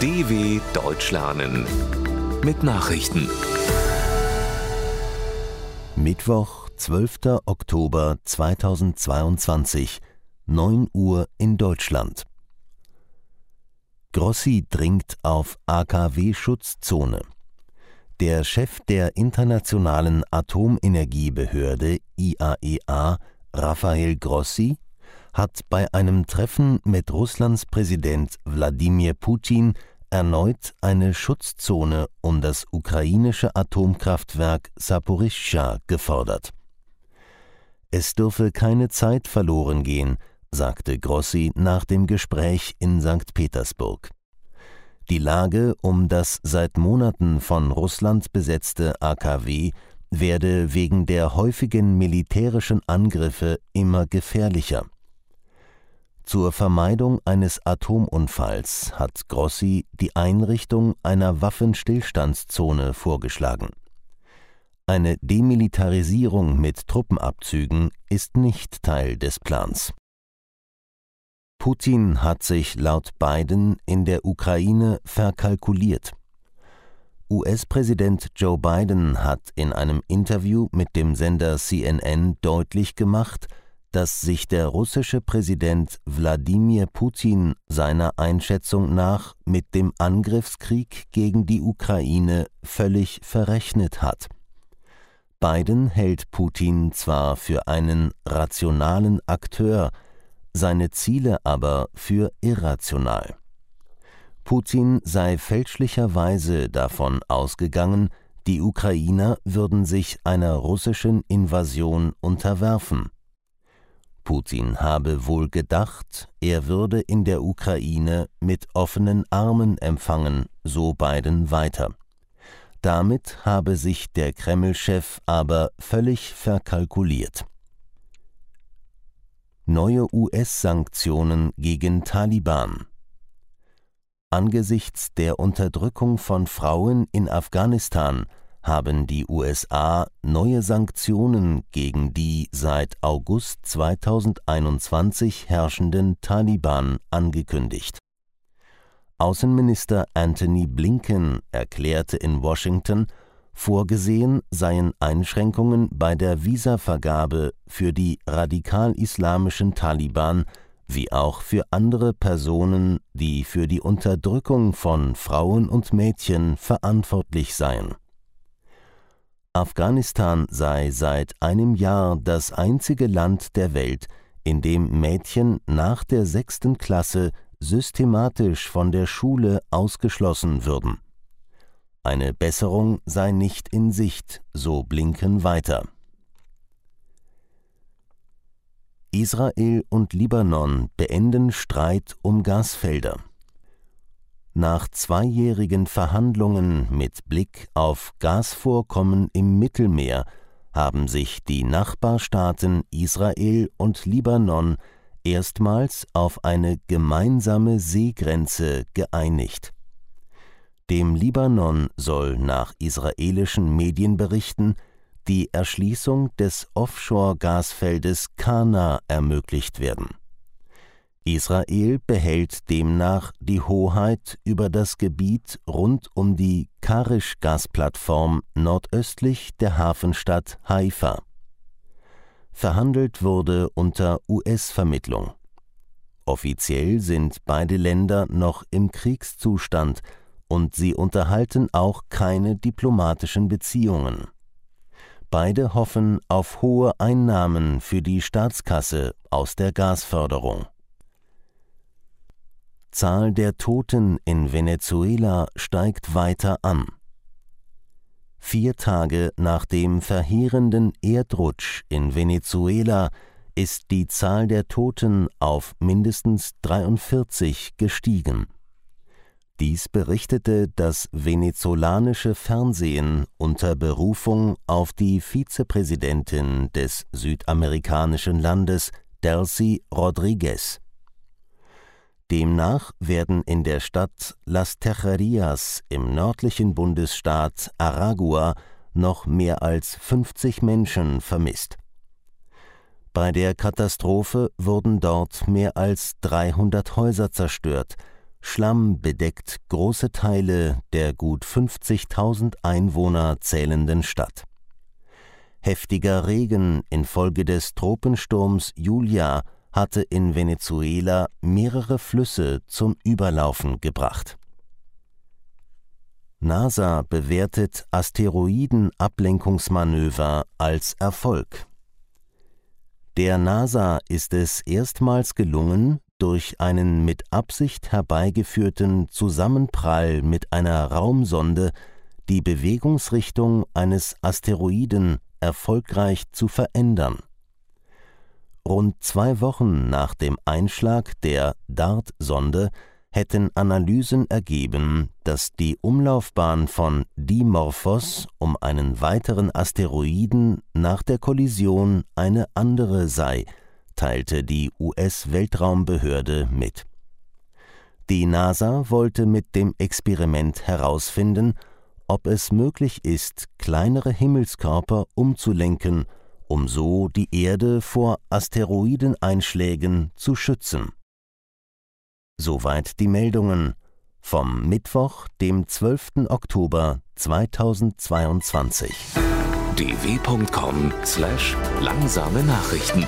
DW Deutsch lernen mit Nachrichten. Mittwoch, 12. Oktober 2022, 9 Uhr in Deutschland. Grossi dringt auf AKW-Schutzzone. Der Chef der Internationalen Atomenergiebehörde IAEA, Rafael Grossi, hat bei einem Treffen mit Russlands Präsident Wladimir Putin erneut eine Schutzzone um das ukrainische Atomkraftwerk Saporischschja gefordert. Es dürfe keine Zeit verloren gehen, sagte Grossi nach dem Gespräch in St. Petersburg. Die Lage um das seit Monaten von Russland besetzte AKW werde wegen der häufigen militärischen Angriffe immer gefährlicher. Zur Vermeidung eines Atomunfalls hat Grossi die Einrichtung einer Waffenstillstandszone vorgeschlagen. Eine Demilitarisierung mit Truppenabzügen ist nicht Teil des Plans. Putin hat sich laut Biden in der Ukraine verkalkuliert. US-Präsident Joe Biden hat in einem Interview mit dem Sender CNN deutlich gemacht, dass sich der russische Präsident Wladimir Putin seiner Einschätzung nach mit dem Angriffskrieg gegen die Ukraine völlig verrechnet hat. Biden hält Putin zwar für einen rationalen Akteur, seine Ziele aber für irrational. Putin sei fälschlicherweise davon ausgegangen, die Ukrainer würden sich einer russischen Invasion unterwerfen. Putin habe wohl gedacht, er würde in der Ukraine mit offenen Armen empfangen, so Biden weiter. Damit habe sich der Kreml-Chef aber völlig verkalkuliert. Neue US-Sanktionen gegen Taliban Angesichts der Unterdrückung von Frauen in Afghanistan haben die USA neue Sanktionen gegen die seit August 2021 herrschenden Taliban angekündigt. Außenminister Anthony Blinken erklärte in Washington, vorgesehen seien Einschränkungen bei der Visavergabe für die radikal-islamischen Taliban wie auch für andere Personen, die für die Unterdrückung von Frauen und Mädchen verantwortlich seien. Afghanistan sei seit einem Jahr das einzige Land der Welt, in dem Mädchen nach der sechsten Klasse systematisch von der Schule ausgeschlossen würden. Eine Besserung sei nicht in Sicht, so Blinken weiter. Israel und Libanon beenden Streit um Gasfelder. Nach zweijährigen Verhandlungen mit Blick auf Gasvorkommen im Mittelmeer haben sich die Nachbarstaaten Israel und Libanon erstmals auf eine gemeinsame Seegrenze geeinigt. Dem Libanon soll nach israelischen Medienberichten die Erschließung des Offshore-Gasfeldes Kana ermöglicht werden Israel behält demnach die Hoheit über das Gebiet rund um die Karisch-Gasplattform nordöstlich der Hafenstadt Haifa. Verhandelt wurde unter US-Vermittlung. Offiziell sind beide Länder noch im Kriegszustand und sie unterhalten auch keine diplomatischen Beziehungen. Beide hoffen auf hohe Einnahmen für die Staatskasse aus der Gasförderung. Zahl der Toten in Venezuela steigt weiter an. Vier Tage nach dem verheerenden Erdrutsch in Venezuela ist die Zahl der Toten auf mindestens 43 gestiegen. Dies berichtete das venezolanische Fernsehen unter Berufung auf die Vizepräsidentin des südamerikanischen Landes, Delcy Rodriguez. Demnach werden in der Stadt Las Tejerias im nördlichen Bundesstaat Aragua noch mehr als 50 Menschen vermisst. Bei der Katastrophe wurden dort mehr als 300 Häuser zerstört, Schlamm bedeckt große Teile der gut 50.000 Einwohner zählenden Stadt. Heftiger Regen infolge des Tropensturms Julia hatte in Venezuela mehrere Flüsse zum Überlaufen gebracht. NASA bewertet Asteroidenablenkungsmanöver als Erfolg. Der NASA ist es erstmals gelungen, durch einen mit Absicht herbeigeführten Zusammenprall mit einer Raumsonde die Bewegungsrichtung eines Asteroiden erfolgreich zu verändern. Rund zwei Wochen nach dem Einschlag der DART-Sonde hätten Analysen ergeben, dass die Umlaufbahn von Dimorphos um einen weiteren Asteroiden nach der Kollision eine andere sei, teilte die US-Weltraumbehörde mit. Die NASA wollte mit dem Experiment herausfinden, ob es möglich ist, kleinere Himmelskörper umzulenken, um so die Erde vor Asteroideneinschlägen zu schützen. Soweit die Meldungen vom Mittwoch, dem 12. Oktober 2022. dw.com/langsame Nachrichten